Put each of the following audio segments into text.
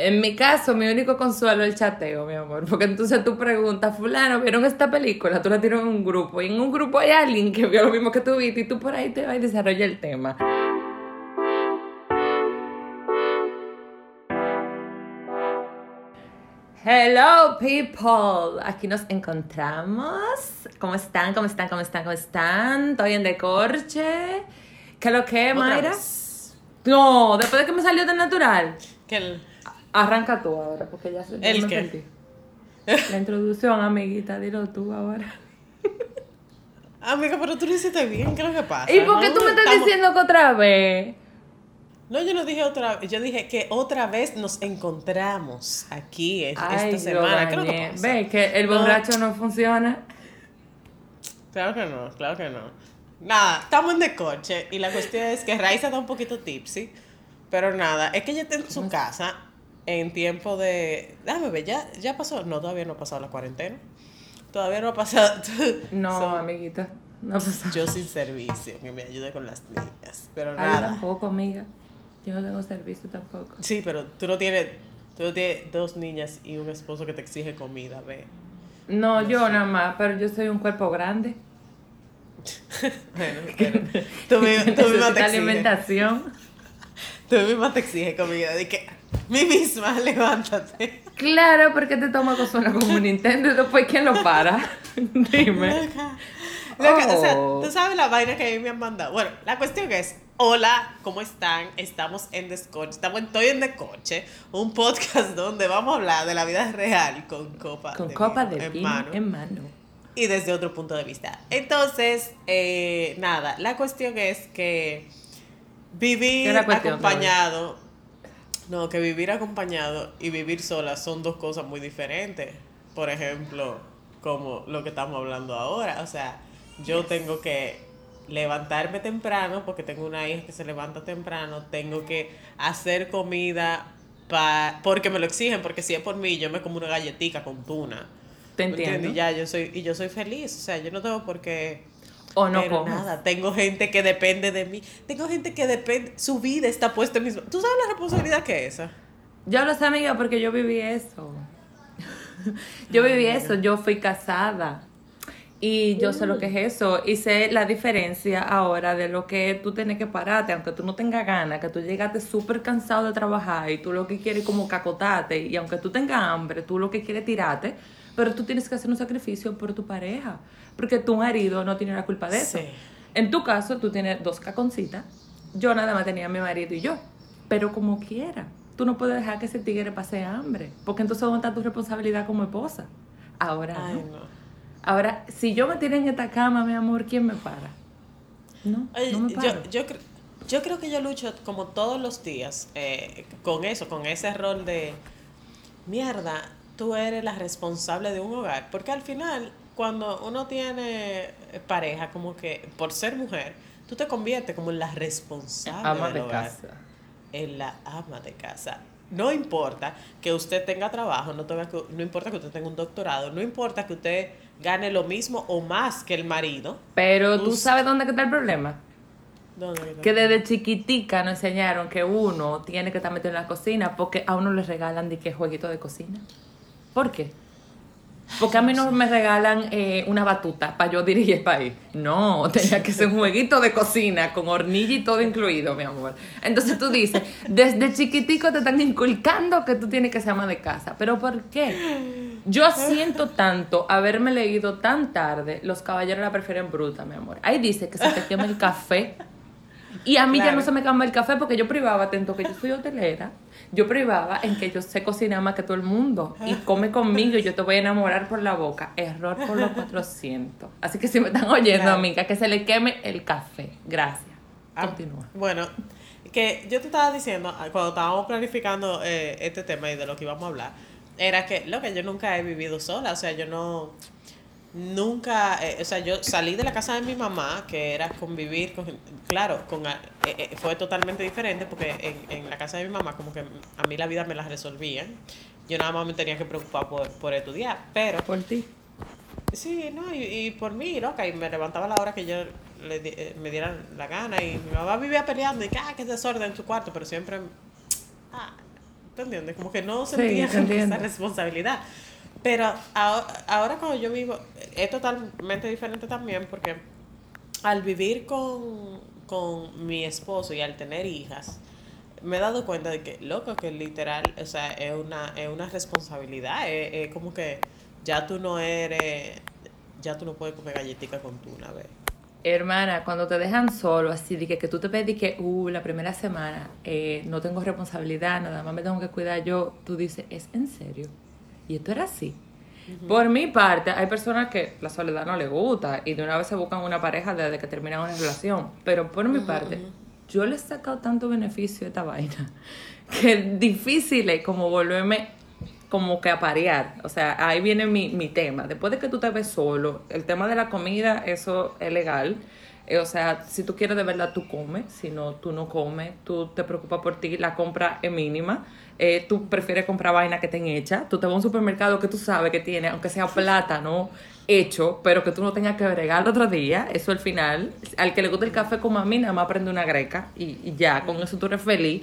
En mi caso, mi único consuelo es el chateo, mi amor. Porque entonces tú preguntas, fulano, ¿vieron esta película? Tú la tiras en un grupo. Y en un grupo hay alguien que vio lo mismo que tú viste. Y tú por ahí te vas y desarrolla el tema. Hello people, aquí nos encontramos. ¿Cómo están? ¿Cómo están? ¿Cómo están? ¿Cómo están? ¿Todo bien de corche? ¿Qué lo que, Mayra? vez. No, después de que me salió tan natural. Que el- Arranca tú ahora, porque ya se ¿El me qué? La introducción, amiguita, dilo tú ahora. Amiga, pero tú lo hiciste bien, ¿qué es lo que pasa? ¿Y por qué No, tú me estás estamos- diciendo que otra vez? No, yo no dije otra vez, yo dije que otra vez nos encontramos aquí Ay, esta semana. ¿Qué es lo que dañé. pasa? Ve que el borracho no funciona. Claro que no, claro que no. Nada, estamos en de coche y la cuestión es que Raiza está un poquito tipsy, pero nada, es que ella está en su casa en tiempo de... Déjame ver, ¿ya, ya pasó? No, todavía no ha pasado la cuarentena. Todavía no ha pasado... No, So, amiguita. No yo sin servicio, que me ayude con las niñas, pero Ay, nada. tampoco, amiga. Yo no tengo servicio tampoco. Sí, pero tú no tienes, tú no tienes dos niñas y un esposo que te exige comida, ve. No, yo nada más, pero yo soy un cuerpo grande. Bueno, pero tú, tú misma te alimentación. Tú misma te exiges comida. De que, mí misma, levántate. Claro, porque te toma consola como un Nintendo y después ¿quién lo para? Dime. Loca. Loca, O sea, Oh. tú sabes la vaina que a mí me han mandado. Bueno, la cuestión es, hola, ¿cómo están? Estamos en Descoche, estamos en Estoy en Descoche, un podcast donde vamos a hablar de la vida real con copa Con de copa vino de en vino mano. en mano. y desde otro punto de vista. Entonces, eh, nada, la cuestión es que ¿Qué vivir acompañado, no, que vivir acompañado y vivir sola son dos cosas muy diferentes. Por ejemplo, como lo que estamos hablando ahora, o sea, yo tengo que levantarme temprano porque tengo una hija que se levanta temprano, tengo que hacer comida pa, porque me lo exigen, porque si es por mí yo me como una galletica con tuna. Te entiendo. Y ya yo soy y yo soy feliz, o sea, yo no tengo por qué O no pero comes. nada, tengo gente que depende de mí, tengo gente que depende, su vida está puesta en mis ¿Tú sabes la responsabilidad que es esa? Yo lo sé, amiga, porque yo viví eso. yo viví eso, yo fui casada. Y yo sé lo que es eso. Y sé la diferencia ahora de lo que tú tienes que pararte, aunque tú no tengas ganas, que tú llegaste súper cansado de trabajar y tú lo que quieres es como cacotarte. Y aunque tú tengas hambre, tú lo que quieres es tirarte. Pero tú tienes que hacer un sacrificio por tu pareja. Porque tu marido no tiene la culpa de eso. Sí. En tu caso, tú tienes dos caconcitas. Yo nada más tenía a mi marido y yo. Pero como quiera, tú no puedes dejar que ese tigre pase hambre. Porque entonces, ¿dónde está tu responsabilidad como esposa? Ahora Ay, no. no. Ahora, si yo me tiro en esta cama, mi amor, ¿quién me para? No, Oye, no me yo, yo, cre- yo creo que yo lucho como todos los días eh, con eso, con ese rol de mierda, tú eres la responsable de un hogar. Porque al final, cuando uno tiene pareja, como que por ser mujer, tú te conviertes como en la responsable Ama del de hogar. casa. en la ama de casa. No importa que usted tenga trabajo, no, tenga que- no importa que usted tenga un doctorado, no importa que usted gane lo mismo o más que el marido. Pero tú sabes dónde está el problema. ¿Dónde está? Que desde chiquitica nos enseñaron que uno tiene que estar metido en la cocina porque a uno le regalan de que jueguito de cocina. ¿Por qué? Porque a mí no me regalan eh, una batuta para yo dirigir el país. No, tenía que ser un jueguito de cocina con hornilla y todo incluido, mi amor. Entonces tú dices, desde chiquitico te están inculcando que tú tienes que ser ama de casa. ¿Pero por qué? Yo siento tanto haberme leído tan tarde, los caballeros la prefieren bruta, mi amor. Ahí dice que se te quema el café y a mí ya no se me cambia el café porque yo privaba, atento que yo soy hotelera, yo privaba en que yo sé cocinar más que todo el mundo y come conmigo y yo te voy a enamorar por la boca. Error por los 400. Así que si me están oyendo, Claro. amiga, que se le queme el café. Gracias. Ah, Continúa. Bueno, que yo te estaba diciendo, ah, cuando estábamos planificando eh, este tema y de lo que íbamos a hablar, era que, lo que yo nunca he vivido sola, o sea, yo no, nunca, eh, o sea, yo salí de la casa de mi mamá, que era convivir con, claro, con, eh, eh, fue totalmente diferente porque en, en la casa de mi mamá como que a mí la vida me la resolvían, yo nada más me tenía que preocupar por, por estudiar, pero Por ti. Sí, no, y, y por mí, loca, y me levantaba a la hora que yo le eh, me dieran la gana, y mi mamá vivía peleando, y que, ah, que desorden en su cuarto, pero siempre, ah, ¿te entiendes? Como que no sentía esa responsabilidad. Pero ahora, ahora cuando yo vivo, es totalmente diferente también porque al vivir con, con mi esposo y al tener hijas, me he dado cuenta de que, loco, que literal, o sea, es una, es una responsabilidad, es, como que ya tú no eres, ya tú no puedes comer galletica con tú una vez. Hermana, cuando te dejan solo, así de que, que tú te pedí que, uh, la primera semana eh, no tengo responsabilidad, nada más me tengo que cuidar yo, tú dices, ¿es en serio? Y esto era así. Por mi parte, hay personas que la soledad no les gusta y de una vez se buscan una pareja desde que terminan una relación. Pero por mi parte, yo le he sacado tanto beneficio a esta vaina que es difícil es como volverme como que a parear. O sea, ahí viene mi, mi tema. Después de que tú te ves solo, el tema de la comida, eso es legal. Eh, o sea, si tú quieres de verdad, tú comes. Si no, tú no comes. Tú te preocupas por ti. La compra es mínima. Eh, tú prefieres comprar vaina que estén hecha. Tú te vas a un supermercado que tú sabes que tiene, aunque sea plátano hecho, pero que tú no tengas que bregar el otro día. Eso al final. Al que le gusta el café como a mí, nada más prende una greca y, y ya, con eso tú eres feliz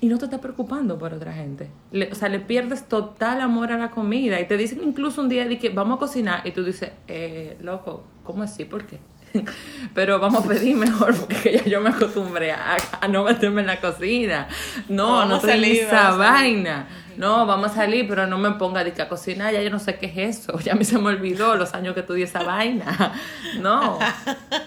y no te estás preocupando por otra gente. Le- o sea, le pierdes total amor a la comida y te dicen incluso un día que vamos a cocinar y tú dices, eh, loco, ¿cómo así? ¿Por qué? Pero vamos a pedir mejor porque ya yo me acostumbré a, a no meterme en la cocina. No, no salir, esa vaina. No, vamos a salir, pero no me ponga de que a cocinar, ya yo no sé qué es eso. Ya a mí se me olvidó los años que estudié esa vaina. No.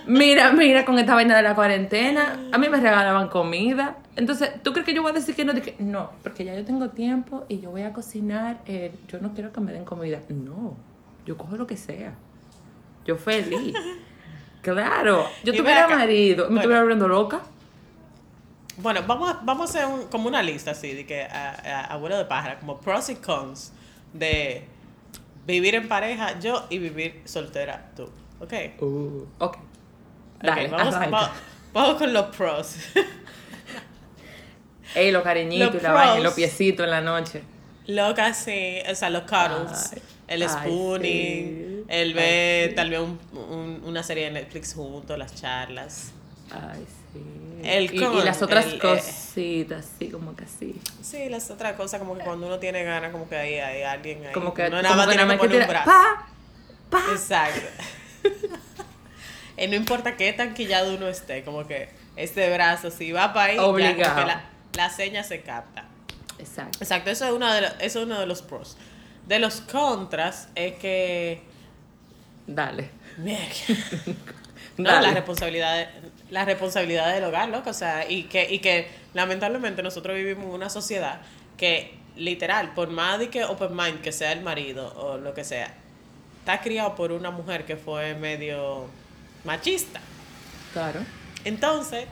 Mira, mira, con esta vaina de la cuarentena, a mí me regalaban comida. Entonces, ¿tú crees que yo voy a decir que no? De que, no, porque ya yo tengo tiempo y yo voy a cocinar. eh, yo no quiero que me den comida. No, yo cojo lo que sea. Yo feliz. Claro, yo Y tuviera marido, me Bueno. estuviera volviendo loca. Bueno, vamos a, vamos a hacer un- como una lista así, de que abuelo de pájara, como pros y cons de vivir en pareja yo y vivir soltera tú. ¿Ok? Uh, ok. Dale, vamos, va- vamos con los pros. Ey, los cariñitos Los y la vaina, los piecitos en la noche. Loca, sí, o sea, los cuddles, Ay, el ay, spooning, sí. Ay, ver sí. tal vez un- un- una serie de Netflix juntos, las charlas. Ay, sí. El y, y con, las otras el, eh, cositas, sí, como que así. Sí, las otras cosas, como que cuando uno tiene ganas, como que ahí hay alguien ahí. Como que, no nada más tiene que poner un brazo. pa, pa. Exacto. y no importa qué tan quillado uno esté, como que este brazo, si va para ahí, Obligado. la, la seña se capta. Exacto. Exacto, eso es, uno de los, eso es uno de los pros. De los contras es que... Dale. No, Dale. la responsabilidad, la responsabilidad del hogar, loco. O sea, y que, y que lamentablemente nosotros vivimos en una sociedad que, literal, por más de que open mind que sea el marido o lo que sea, está criado por una mujer que fue medio machista. Claro. Entonces,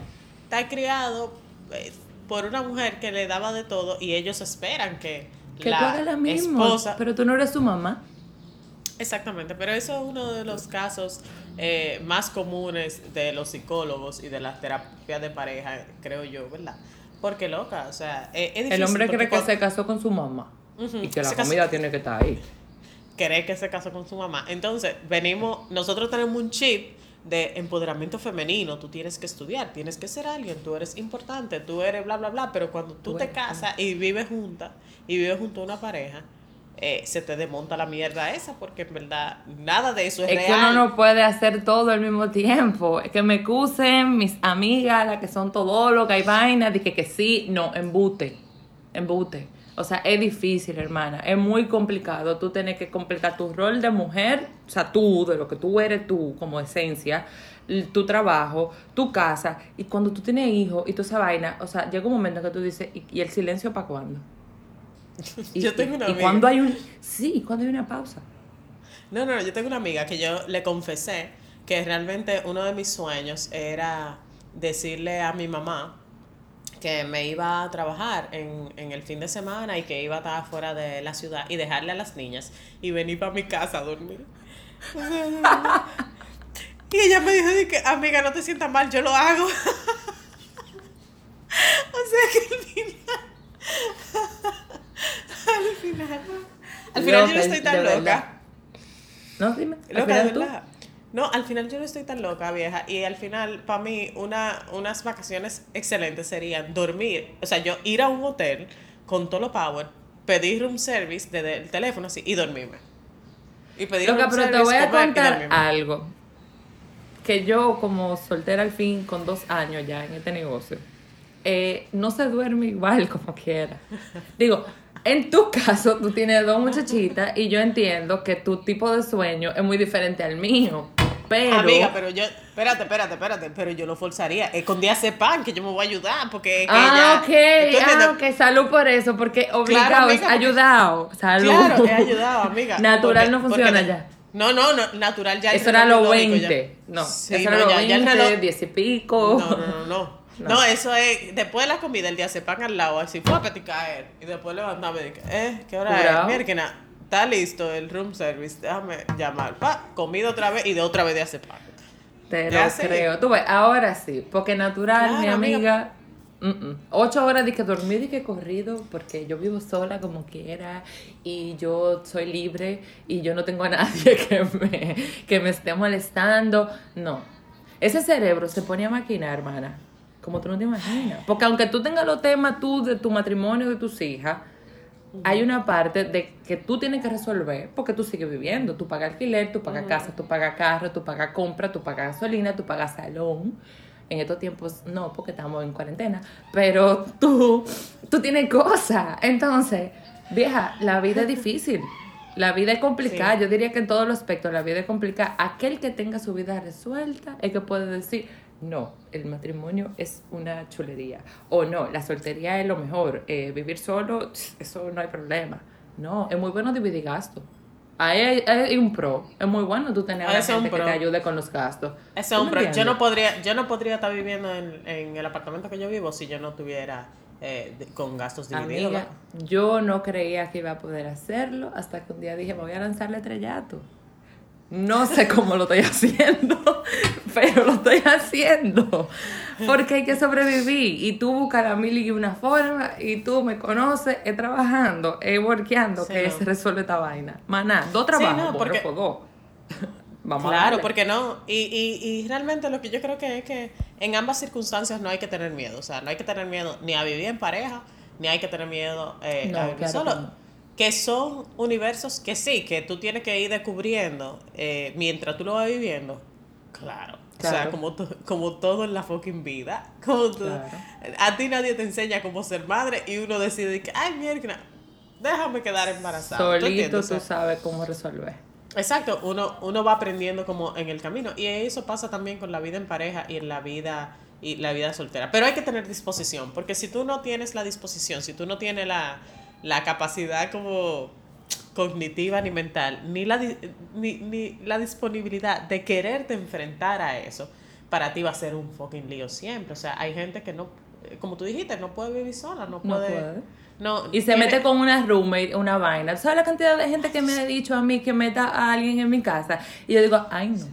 está criado eh, por una mujer que le daba de todo y ellos esperan que, Que la tú hagas la misma. esposa Pero tú no eres su mamá. Exactamente, pero eso es uno de los casos eh, más comunes de los psicólogos y de las terapias de pareja, creo yo, ¿verdad? Porque loca, o sea, es, es difícil. El hombre cree que cuando- se casó con su mamá. Y que la se casó- comida tiene que estar ahí. cree que se casó con su mamá. Entonces, venimos, nosotros tenemos un chip de empoderamiento femenino, tú tienes que estudiar, tienes que ser alguien, tú eres importante, tú eres bla, bla, bla, pero cuando tú te casas y vives junta y vives junto a una pareja, eh, se te desmonta la mierda esa, porque en verdad nada de eso es, Es que real. uno no puede hacer todo al mismo tiempo. Es que me excusen mis amigas, las que son todólogas y vainas, de que, que sí, no, embute, embute. O sea, es difícil, hermana. Es muy complicado. Tú tienes que completar tu rol de mujer, o sea, tú, de lo que tú eres tú como esencia, tu trabajo, tu casa. Y cuando tú tienes hijos y toda esa vaina, o sea, llega un momento que tú dices, ¿y, y el silencio para cuándo? Y, Yo tengo y- una y amiga. cuando hay un... Sí, cuando hay una pausa. No, no, no, yo tengo una amiga que yo le confesé que realmente uno de mis sueños era decirle a mi mamá que me iba a trabajar en, en el fin de semana y que iba a estar fuera de la ciudad y dejarle a las niñas y venir para mi casa a dormir. Y ella me dijo, que, amiga, no te sientas mal, yo lo hago. o sea que al final... al final... Al final yo no estoy tan loca. verdad. No, dime. al Loca, final tú. verdad. No, al final yo no estoy tan loca, vieja. Y al final, para mí, una, unas vacaciones excelentes serían dormir. O sea, yo ir a un hotel, con todo lo power, pedir room service desde el teléfono así y dormirme. Y pedir Loca, room pero te voy a contar algo. Que yo, como soltera al fin, con dos años ya en este negocio, eh, no se duerme igual como quiera. Digo, en tu caso, tú tienes dos muchachitas y yo entiendo que tu tipo de sueño es muy diferente al mío. Pero. Amiga, pero yo, espérate, espérate, espérate, pero yo lo forzaría. Escondí ese pan que yo me voy a ayudar porque es que Ah, ella- ok, ah, ok, salud por eso, porque obligado es amiga, ayudado. Salud. Claro, he ayudado, amiga. Natural Porque- no funciona ya. No, no, no, natural ya. Eso era ya. 20. No, Sí, eso no, era los ya- ya el 20, reloj- 10 y pico. No, no, no, no. No. No, eso es después de la comida, el día se pan al lado, así fue a caer. Y después levantarme y dije, eh, ¿qué hora Curao. es? Mierda, está listo el room service, déjame llamar. Pa, comida otra vez y de otra vez de hace pan. Te Ya lo sé. creo. Tú ves, ahora sí, porque natural, Claro, mi amiga. Ocho horas de que dormí y que corrido, porque yo vivo sola como quiera y yo soy libre y yo no tengo a nadie que me, que me esté molestando. No. Ese cerebro se pone a maquinar, hermana, como tú no te imaginas. Porque aunque tú tengas los temas tú de tu matrimonio, de tus hijas, hay una parte de que tú tienes que resolver porque tú sigues viviendo. Tú pagas alquiler, tú pagas casa, tú pagas carro, tú pagas compra, tú pagas gasolina, tú pagas salón. En estos tiempos no, porque estamos en cuarentena. Pero tú, tú tienes cosas. Entonces, vieja, la vida es difícil. La vida es complicada. Sí. Yo diría que en todos los aspectos la vida es complicada. Aquel que tenga su vida resuelta es que puede decir, no, el matrimonio es una chulería. O no, la soltería es lo mejor. eh, vivir solo, eso no hay problema. No, es muy bueno dividir gastos. Ahí hay, hay un pro. Es muy bueno tú tener a Ah, la es un gente que pro. te ayude con los gastos. Ese ¿Tú me hombre, yo no podría, yo no podría estar viviendo en, en el apartamento que yo vivo si yo no tuviera eh, de- con gastos divididos. Amiga, yo no creía que iba a poder hacerlo hasta que un día dije, me voy a lanzarle estrellato. No sé cómo lo estoy haciendo, pero lo estoy haciendo. Porque hay que sobrevivir. Y tú buscas la mil y una forma. Y tú me conoces, es trabajando, es workeando Sí, que no. se resuelve esta vaina. Maná, dos trabajos, no, bueno, porque- dos. Vamos Claro, porque no. Y, y, y realmente lo que yo creo que es que en ambas circunstancias no hay que tener miedo. O sea, no hay que tener miedo ni a vivir en pareja, ni hay que tener miedo eh, No, a vivir claro solo. Que son universos que sí, que tú tienes que ir descubriendo eh, mientras tú lo vas viviendo. Claro. O sea, Claro. como, to- como todo en la fucking vida. Como Claro. A ti nadie te enseña cómo ser madre y uno decide que, ay, mierda, déjame quedar embarazada. ¿Tú Solito tú sabes cómo resolver. Exacto, uno, uno va aprendiendo como en el camino. Y eso pasa también con la vida en pareja y en la vida y la vida soltera. Pero hay que tener disposición, porque si tú no tienes la disposición, si tú no tienes la, la capacidad como cognitiva ni mental, ni la, di- ni, ni la disponibilidad de quererte enfrentar a eso, para ti va a ser un fucking lío siempre. O sea, hay gente que no, como tú dijiste, no puede vivir sola, no No puede. no, Y se tiene- mete con una roommate, una vaina. ¿Sabes la cantidad de gente que me ha dicho a mí que meta a alguien en mi casa? Y yo digo, ay no.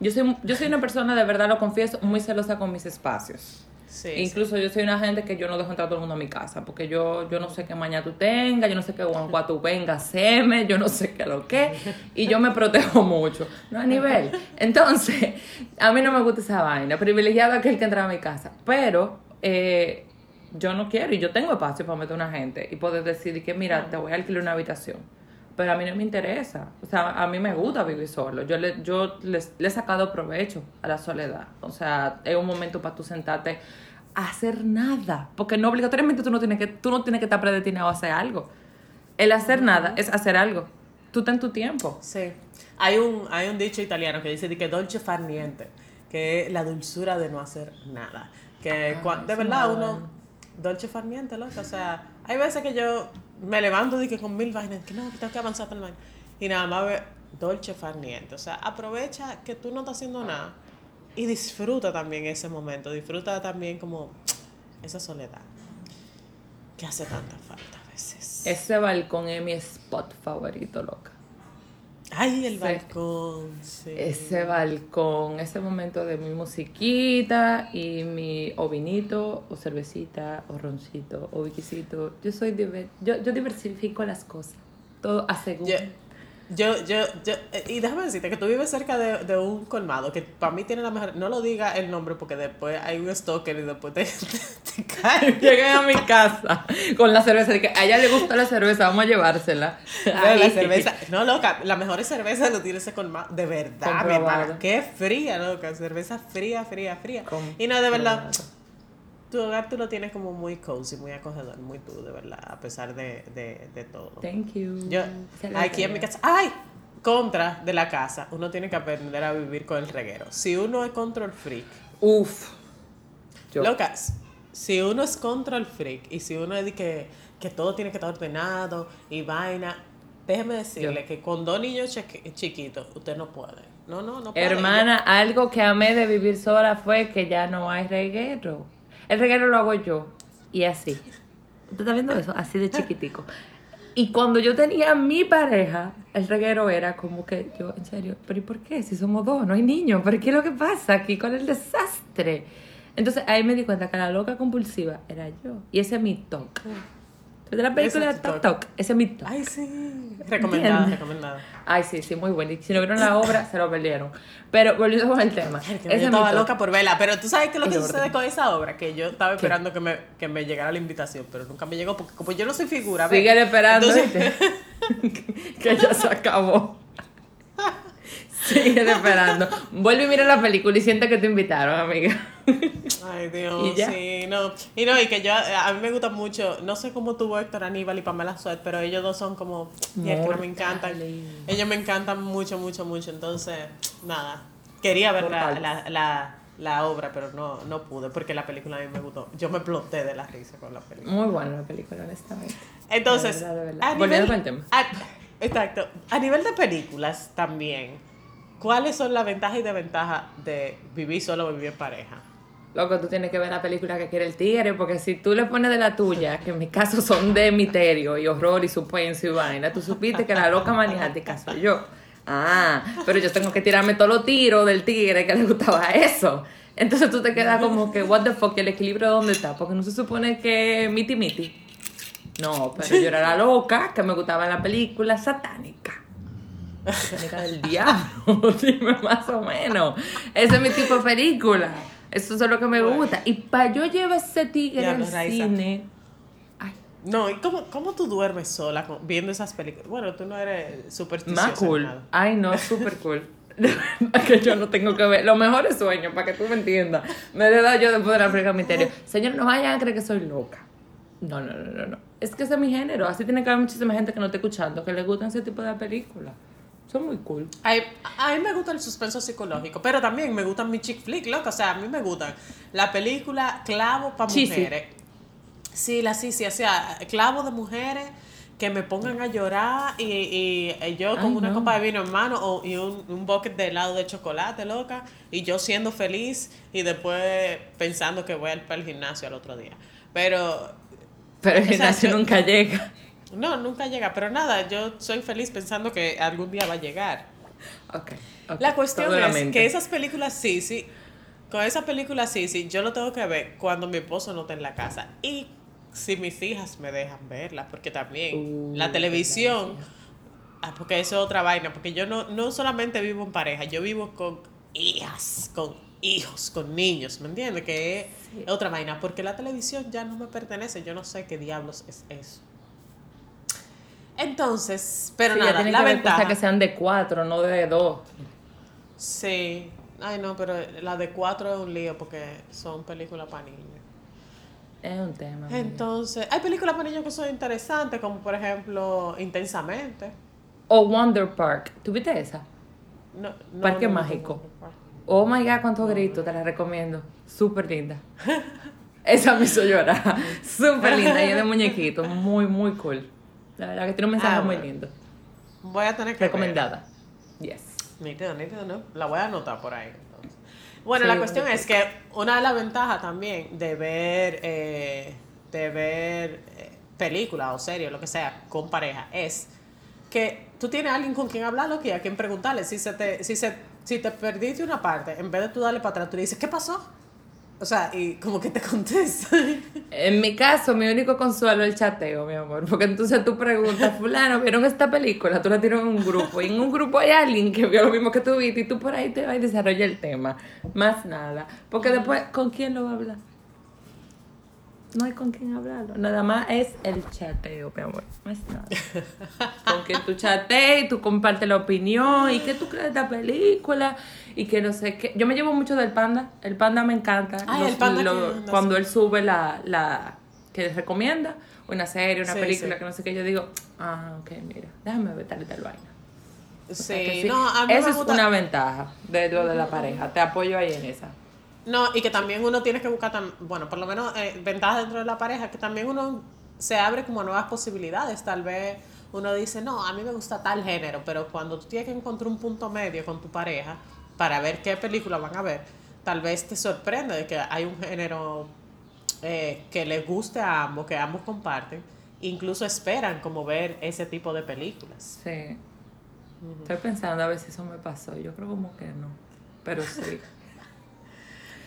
Yo soy, yo soy una persona, de verdad lo confieso, muy celosa con mis espacios. Sí, Incluso yo soy una gente que yo no dejo entrar a todo el mundo a mi casa, porque yo, yo no sé qué mañana tú tengas, yo no sé qué guangua tú vengas, seme, yo no sé qué lo que, y yo me protejo mucho, no a nivel. Entonces, a mí no me gusta esa vaina, privilegiado aquel que entra a mi casa, pero eh, yo no quiero, y yo tengo espacio para meter una gente y poder decidir que, mira, te voy a alquilar una habitación. Pero a mí no me interesa. O sea, a mí me gusta vivir solo. Yo le, yo les- le he sacado provecho a la soledad. O sea, es un momento para tú sentarte a hacer nada. Porque no obligatoriamente tú no tienes que, tú no tienes que estar predestinado a hacer algo. El hacer nada es hacer algo. Tú ten tu tiempo. Sí. Hay un, hay un dicho italiano que dice que dolce far niente, que es la dulzura de no hacer nada. Que Ah, de verdad no. uno, dolce far niente, loco. O sea, hay veces que yo me levanto y que con mil vainas, que no, que tengo que avanzar por el baño. Y nada más ve dolce far niente. O sea, aprovecha que tú no estás haciendo nada y disfruta también ese momento. Disfruta también como esa soledad que hace tanta falta a veces. Ese balcón es mi spot favorito, loca. Ay, el balcón. Sí. Ese balcón, ese momento de mi musiquita y mi o vinito, o cervecita, o roncito, o whiskycito. Yo soy yo, yo diversifico las cosas. Todo a según. Yo, Yo, yo, eh, y déjame decirte que tú vives cerca de, de un colmado que para mí tiene la mejor. No lo diga el nombre porque después hay un stalker y después te, te, cae. Llegué a mi casa con la cerveza. De que a ella le gusta la cerveza, vamos a llevársela. Ay, la cerveza. No, loca, la mejor cerveza lo tiene ese colmado. De verdad, mi hermana. Qué fría, loca. Cerveza fría, fría, fría. Y no, de verdad tu hogar tú lo tienes como muy cozy, muy acogedor, muy tú, de verdad, a pesar de, de, de todo. Thank you. Yo, aquí en mi casa, ¡ay! Contra de la casa, uno tiene que aprender a vivir con el reguero. Si uno es control freak, uff. Locas, si uno es control freak y si uno es de que, que todo tiene que estar ordenado y vaina, déjeme decirle que con dos niños chiquitos usted no puede. No, no, no puede. Hermana, algo que amé de vivir sola fue que ya no hay reguero. El reguero lo hago yo. Y así. ¿Usted está viendo eso? Así de chiquitico. Y cuando yo tenía mi pareja, el reguero era como que yo, en serio, ¿pero y por qué? Si somos dos, no hay niños, ¿pero qué es lo que pasa aquí con el desastre? Entonces ahí me di cuenta que la loca compulsiva era yo. Y ese es mi toque de la película de Tok Ese es mi Ay, sí. Recomendada, recomendada. Ay, sí, sí, muy buena. Y si no vieron la obra, se lo perdieron. Pero volviendo con el tema. yo estaba loca por verla. Pero tú sabes qué es lo que sucede con esa obra. Que yo estaba esperando que me, que me llegara la invitación, pero nunca me llegó. Porque como yo no soy figura. Sigue esperando. que ya se acabó. Sigue esperando. Vuelve y mira la película y siente que te invitaron, amiga. Ay, Dios, sí, no. Y no, y que yo, a mí me gusta mucho, no sé cómo tuvo Héctor Aníbal y Pamela Suet, pero ellos dos son como, y es que me encantan. Ellos me encantan mucho, mucho, mucho. Entonces, nada, quería ver la, la, la, obra, pero no, no pude, porque la película a mí me gustó. Yo me ploté de la risa con la película. Muy buena la película, honestamente. Entonces, Volviendo al tema. exacto. A nivel de películas también ¿Cuáles son las ventajas y desventajas de vivir solo o vivir en pareja? Loco, tú tienes que ver la película que quiere el tigre, porque si tú le pones de la tuya, que en mi caso son de misterio y horror y suspenso y vaina, tú supiste que la loca maniática soy yo. Ah, pero yo tengo que tirarme todos los tiros del tigre que le gustaba eso. Entonces tú te quedas como que, what the fuck, el equilibrio dónde está, porque no se supone que miti miti. No, pero yo era la loca que me gustaba la película satánica del diablo, dime más o menos. Ese es mi tipo de película. Eso es lo que me gusta. Y para yo llevar ese tigre al cine. No, ¿y cómo, cómo tú duermes sola viendo esas películas? Bueno, tú no eres supersticiosa. Más cool. Ay, no, súper cool. que yo no tengo que ver. Los mejores sueños, para que tú me entiendas. Me he dado yo después de la frega misterio. Señor, no vayan a creer que soy loca. No, no, no, no, no. Es que ese es mi género. Así tiene que haber muchísima gente que no esté escuchando, que le gustan ese tipo de películas. Son muy cool. A, a, mí me gusta el suspenso psicológico, pero también me gustan mis chick flick, loco. O sea, a mí me gustan la película Clavo para mujeres. Sí, la sí, sí, o sea, clavo de mujeres que me pongan a llorar y, y, yo con una copa de vino en mano o, y un, un bucket de helado de chocolate, loca, y yo siendo feliz y después pensando que voy al, para el gimnasio al otro día. Pero... Pero el gimnasio nunca llega. No, nunca llega, pero nada, yo soy feliz pensando que algún día va a llegar. Okay, La cuestión es que esas películas sí, sí, con esa película sí, sí, yo lo tengo que ver cuando mi esposo no esté en la casa. Y si mis hijas me dejan verla, porque también la uh, televisión, ah, porque eso es otra vaina, porque yo no, no solamente vivo en pareja, yo vivo con hijas, con hijos, con niños, ¿me entiendes? Que es otra vaina, porque la televisión ya no me pertenece, yo no sé qué diablos es eso. Entonces, pero nada, la que ventaja. que sean de cuatro, no de dos. Sí. Ay, no, pero la de cuatro es un lío porque son películas para niños. Es un tema. Entonces, hay películas para niños que son interesantes, como por ejemplo Intensamente. O Wonder Park. ¿Tuviste esa? No, Parque Mágico. Oh my god, cuántos gritos, te la recomiendo. Súper linda. esa me hizo llorar. Súper linda, y de muñequito. Muy, muy cool. La verdad que tiene un mensaje ah, muy lindo. Voy a tener que Recomendada. Yes. Nítido, nítido, ¿no? La voy a anotar por ahí. Bueno, la cuestión es que una de las ventajas también de ver, eh, de ver eh, películas o series, lo que sea, con pareja, es que tú tienes a alguien con quien hablarlo, que a quien preguntarle. Si, se te, si, se, si te perdiste una parte, en vez de tú darle para atrás, tú le dices, ¿qué pasó? O sea, y como que te contestan. En mi caso, mi único consuelo es el chateo, mi amor. Porque entonces tú preguntas, fulano, ¿vieron esta película? Tú la tiras en un grupo. Y en un grupo hay alguien que vio lo mismo que tú viste. Y tú por ahí te vas y desarrollas el tema. Más nada. Porque después, ¿con quién lo va a hablar? No hay con quién hablarlo. Nada más es el chateo, mi amor. No es nada. con quien tú chateas y tú compartes la opinión. ¿Y qué tú crees de esta película? Y que no sé qué. Yo me llevo mucho del panda. El panda me encanta. Ay, Los- el panda lo- que- no cuando sé. él sube la, la que recomienda, una serie, una Sí, película, sí. que no sé qué, yo digo, ah, ok, mira, déjame ver tal y tal vaina. O sea que Sí, no, a mí Esa me es gusta. una ventaja de lo de la pareja. Te apoyo ahí en esa. No, y que también uno tiene que buscar, tam- bueno, por lo menos eh, ventajas dentro de la pareja, que también uno se abre como nuevas posibilidades. Tal vez uno dice, no, a mí me gusta tal género, pero cuando tú tienes que encontrar un punto medio con tu pareja para ver qué película van a ver, tal vez te sorprende de que hay un género eh, que les guste a ambos, que ambos comparten, incluso esperan como ver ese tipo de películas. Sí. Estoy pensando a ver si eso me pasó. Yo creo como que no. Pero sí.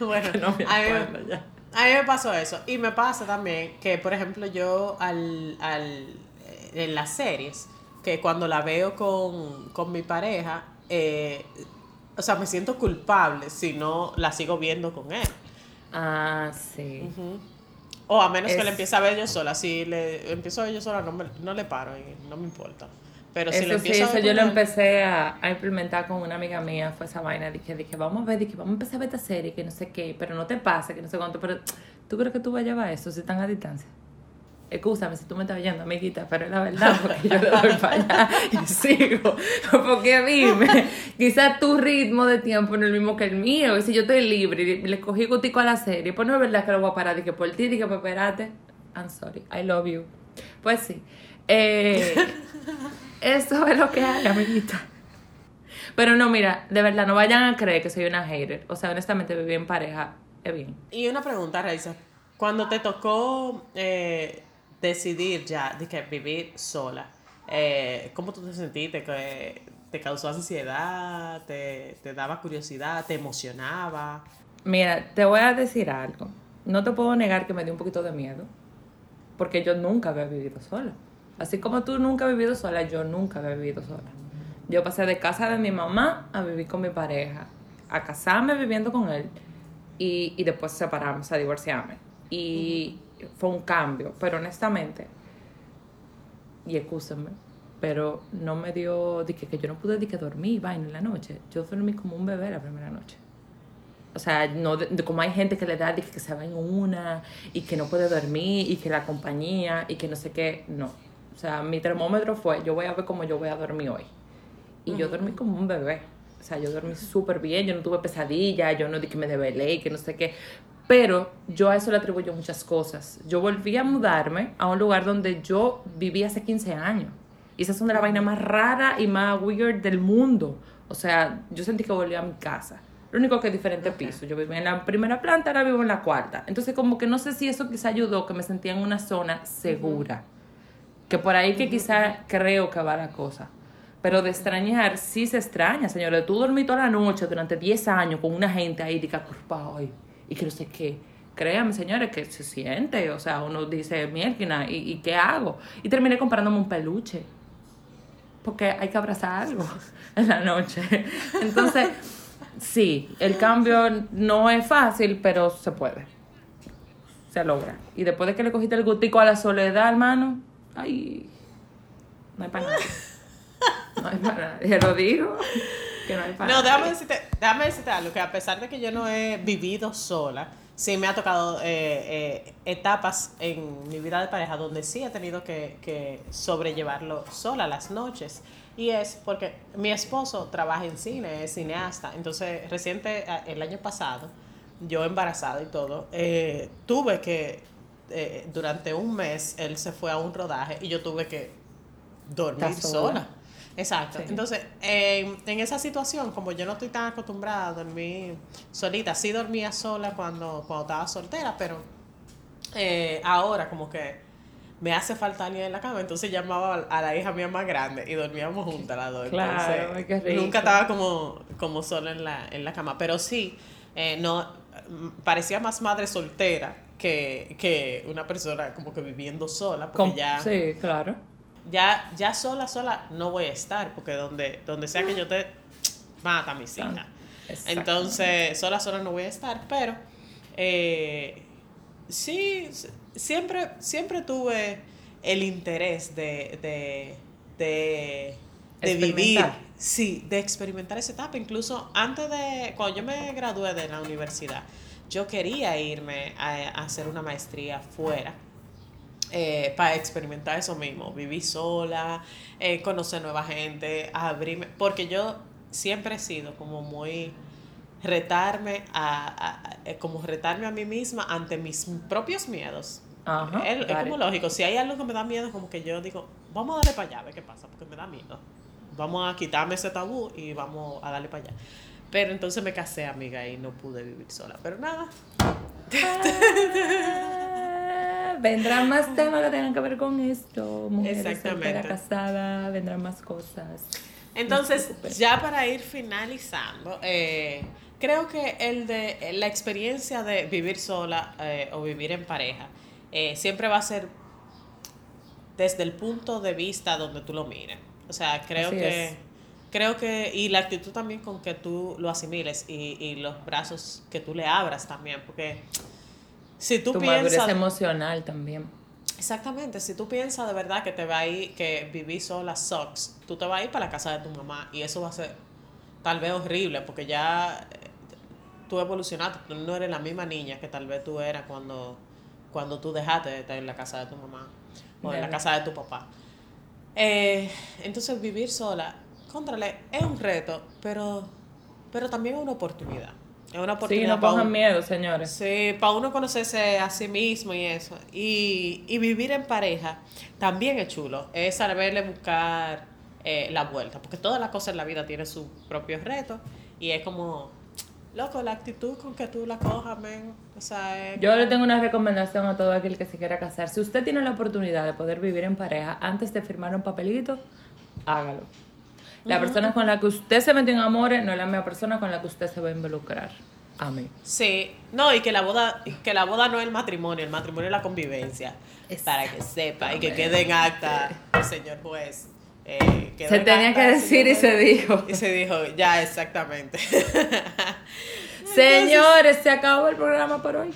Bueno, no me a mí acuerdo ya. A mí me pasó eso. Y me pasa también que, por ejemplo, yo al, al, eh, en las series, que cuando la veo con, con mi pareja, eh, o sea, me siento culpable si no la sigo viendo con él. Ah, sí. O a menos que le empiece a ver yo sola. Si le empiezo a ver yo sola, no, me, no le paro y no me importa. Pero si Eso sí, eso yo lo empecé a, a implementar con una amiga mía, fue esa vaina, dije, dije, vamos a ver, dije, vamos a empezar a ver esta serie, que no sé qué, pero no te pase, que no sé cuánto, pero ¿tú crees que tú vas a llevar eso si están a distancia? Excúsame si tú me estás oyendo, amiguita, pero es la verdad, porque yo le doy para allá y sigo. Porque dime, quizás tu ritmo de tiempo no es el mismo que el mío. Y si yo estoy libre y le cogí gustico a la serie, pues no es verdad que lo voy a parar. Dije, por ti, dije, pues espérate. I'm sorry, I love you. Pues sí. Eh, eso es lo que hay, amiguita. Pero no, mira, de verdad, no vayan a creer que soy una hater. O sea, honestamente, vivir en pareja es bien. Y una pregunta, Raisa. Cuando te tocó eh, decidir ya de que vivir sola, eh, ¿cómo tú te sentiste? ¿Que ¿Te causó ansiedad? ¿Te, ¿Te daba curiosidad? ¿Te emocionaba? Mira, te voy a decir algo. No te puedo negar que me dio un poquito de miedo. Porque yo nunca había vivido sola. Así como tú nunca has vivido sola, yo nunca había vivido sola. Yo pasé de casa de mi mamá a vivir con mi pareja, a casarme viviendo con él y, y después separarnos, a divorciarme. Y fue un cambio, pero honestamente, y excúsenme, pero no me dio, de que, yo no pude de que dormir, vaina en la noche. Yo dormí como un bebé la primera noche. O sea, no de- de como hay gente que le da de que se va en una y que no puede dormir y que la compañía y que no sé qué. No. O sea, mi termómetro fue, yo voy a ver cómo yo voy a dormir hoy. Y yo dormí como un bebé. O sea, yo dormí súper bien, yo no tuve pesadilla, yo no di que me desvelé y que no sé qué. Pero yo a eso le atribuyo muchas cosas. Yo volví a mudarme a un lugar donde yo viví hace 15 años. Y esa es una de las vainas más raras y más weird del mundo. O sea, yo sentí que volví a mi casa. Lo único que es diferente piso. Yo vivía en la primera planta, ahora vivo en la cuarta. Entonces, como que no sé si eso quizá ayudó, que me sentía en una zona segura. Que por ahí que quizá creo que va la cosa. Pero de extrañar, sí se extraña, señores. Tú dormí toda la noche durante 10 años con una gente ahí de que culpado y, que no sé qué. Créanme, señores, que se siente. O sea, uno dice, mierda, ¿y, ¿y qué hago? Y terminé comprándome un peluche. Porque hay que abrazar algo en la noche. Entonces, sí, el cambio no es fácil, pero se puede. Se logra. Y después de que le cogiste el gustico a la soledad, hermano, ay, no hay para nada. No hay para nada. Ya lo digo, que no hay para No, nada. déjame decirte, déjame decirte algo, que a pesar de que yo no he vivido sola, sí me ha tocado eh, eh, etapas en mi vida de pareja donde sí he tenido que, que sobrellevarlo sola las noches. Y es porque mi esposo trabaja en cine, es cineasta. Entonces, reciente, el año pasado, yo embarazada y todo, eh, tuve que, eh, durante un mes, él se fue a un rodaje y yo tuve que dormir sola. Exacto. Sí. Entonces, en, en esa situación, como yo no estoy tan acostumbrada a dormir solita, sí dormía sola cuando, cuando estaba soltera, pero eh, ahora como que me hace falta alguien en la cama, entonces llamaba a la hija mía más grande y dormíamos juntas las dos. Claro, Entonces, qué rico. nunca estaba como, como sola en la, en la cama, pero sí, eh, no, mm, parecía más madre soltera que, que una persona como que viviendo sola, porque Com- ya, Sí, claro. ya, ya sola, sola no voy a estar, porque donde, donde sea que yo te mata a mis hijas. Entonces, sola, sola no voy a estar, pero eh, sí, siempre, siempre tuve el interés de, de, de, de vivir, sí, de experimentar esa etapa. Incluso antes de, cuando yo me gradué de la universidad, yo quería irme a, a hacer una maestría fuera. eh, para experimentar eso mismo, vivir sola, eh, conocer nueva gente, abrirme, porque yo siempre he sido como muy retarme a, a- a- eh, como retarme a mí misma ante mis propios miedos. Ajá. es, como lógico, si hay algo que me da miedo, como que yo digo, vamos a darle para allá, a ver qué pasa, porque me da miedo. Vamos a quitarme ese tabú y vamos a darle para allá. Pero entonces me casé, amiga, y no pude vivir sola. Pero nada, Ah, Vendrán más temas que tengan que ver con esto. Mujeres Exactamente. casada, vendrán más cosas. Entonces, No ya para ir finalizando, eh, creo que el de la experiencia de vivir sola eh, o vivir en pareja eh, siempre va a ser desde el punto de vista donde tú lo mires. O sea, creo Así que es. Creo que y la actitud también con que tú lo asimiles y, y los brazos que tú le abras también, porque si tú Tu madurez piensas emocional también. Exactamente, si tú piensas de verdad que te va a ir, que vivir sola sucks, tú te vas a ir para la casa de tu mamá y eso va a ser tal vez horrible porque ya eh, tú evolucionaste, tú no eres la misma niña que tal vez tú eras cuando, cuando tú dejaste de estar en la casa de tu mamá o en la casa de tu papá. Eh, entonces vivir sola, contrale, es un reto, pero, pero también es una oportunidad. Es una Sí, oportunidad no para cojan un- miedo, señores. Sí, para uno conocerse a sí mismo y eso. Y, y vivir en pareja también es chulo. Es saberle buscar eh, la vuelta. Porque todas las cosas en la vida tienen sus propios retos. Y es como, loco, la actitud con que tú la cojas, men. O sea, es Yo le tengo una recomendación a todo aquel que se quiera casar. Si usted tiene la oportunidad de poder vivir en pareja antes de firmar un papelito, hágalo. La persona con la que usted se metió en amores no es la misma persona con la que usted se va a involucrar. Amén. Sí, no, y que la boda, que la boda no es el matrimonio, el matrimonio es la convivencia. Para que sepa y que quede en acta, señor juez. eh, Se en tenía acta, que decir y se dijo. Y se dijo, ya, exactamente. Señores, se acabó el programa por hoy.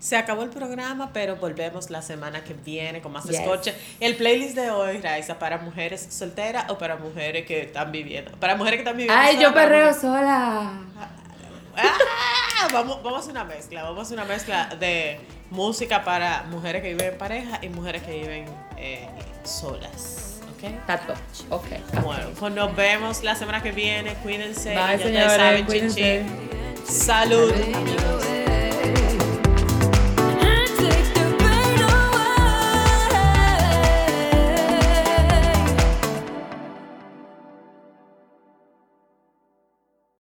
Se acabó el programa, pero volvemos la semana que viene con más Yes. escoche. El playlist de hoy, Raiza, para mujeres solteras o para mujeres que están viviendo. Para mujeres que están viviendo. Ay, yo perreo sola. ¡Ah! Vamos, vamos a una mezcla. Vamos a una mezcla de música para mujeres que viven en pareja y mujeres que viven eh, solas. ¿Ok? Tato. Ok. Bueno, pues nos vemos la semana que viene. Cuídense. Bye, Ya señores. saben, chin, Cuídense. chin. Salud.